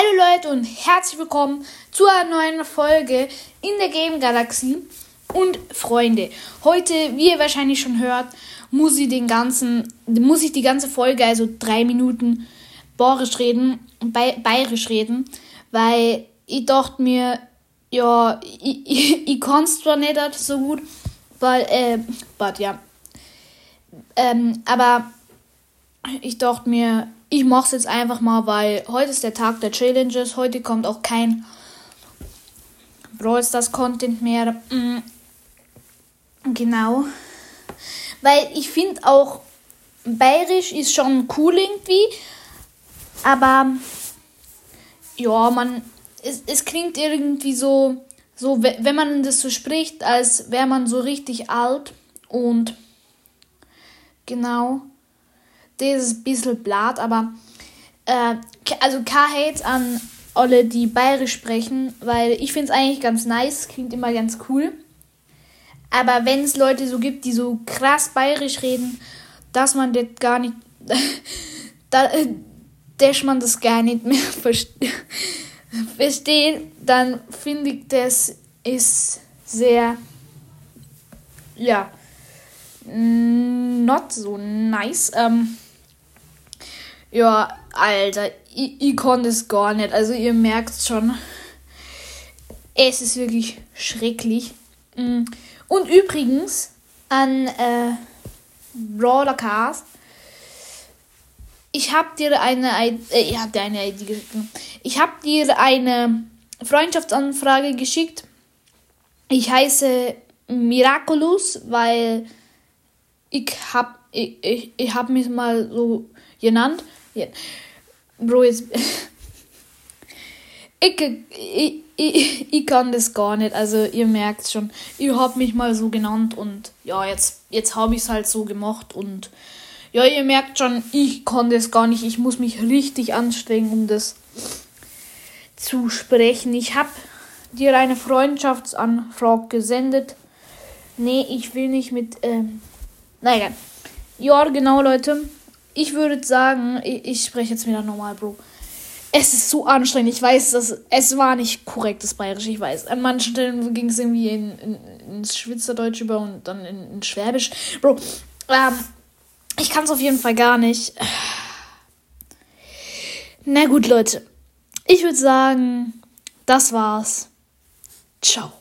Hallo Leute und herzlich willkommen zu einer neuen Folge in der Game Galaxie. Und Freunde, heute, wie ihr wahrscheinlich schon hört, muss ich den ganzen, muss ich die ganze Folge, also drei Minuten, bayerisch reden, bayerisch reden, weil ich dachte mir, ja, ich, ich, ich kann es zwar nicht so gut, weil, äh, but, ja. Ähm, aber ich dachte mir, ich mache es jetzt einfach mal, weil heute ist der Tag der Challenges. Heute kommt auch kein Brawl Stars Content mehr. Mhm. Genau. Weil ich finde auch, bayerisch ist schon cool irgendwie. Aber ja, man, es, es klingt irgendwie so, so, wenn man das so spricht, als wäre man so richtig alt. Und genau das ist ein bisschen blatt, aber äh, also K-Hate an alle, die bayerisch sprechen, weil ich finde es eigentlich ganz nice, klingt immer ganz cool. Aber wenn es Leute so gibt, die so krass bayerisch reden, dass man das gar nicht, da, dass man das gar nicht mehr versteht, dann finde ich, das ist sehr, ja, not so nice. Ähm, ja, Alter, ich, ich konnte es gar nicht. Also ihr merkt schon, es ist wirklich schrecklich. Mm. Und übrigens an äh, Broadcast, ich habe dir eine, äh, ich hab dir eine ID geschickt. Ich habe dir eine Freundschaftsanfrage geschickt. Ich heiße Miraculous, weil ich habe ich, ich, ich hab mich mal so genannt. Ja. Bro, jetzt. ich, ich, ich, kann das gar nicht. Also, ihr merkt schon. Ich habe mich mal so genannt und ja, jetzt, jetzt habe ich es halt so gemacht und ja, ihr merkt schon, ich kann das gar nicht. Ich muss mich richtig anstrengen, um das zu sprechen. Ich habe dir eine Freundschaftsanfrage gesendet. Nee, ich will nicht mit. Ähm, naja. Ja, genau, Leute ich würde sagen, ich, ich spreche jetzt wieder normal, Bro. Es ist so anstrengend. Ich weiß, dass es war nicht korrekt, das Bayerisch. Ich weiß. An manchen Stellen ging es irgendwie in, in, ins Schweizerdeutsch über und dann in, in Schwäbisch. Bro, ähm, ich kann es auf jeden Fall gar nicht. Na gut, Leute. Ich würde sagen, das war's. Ciao.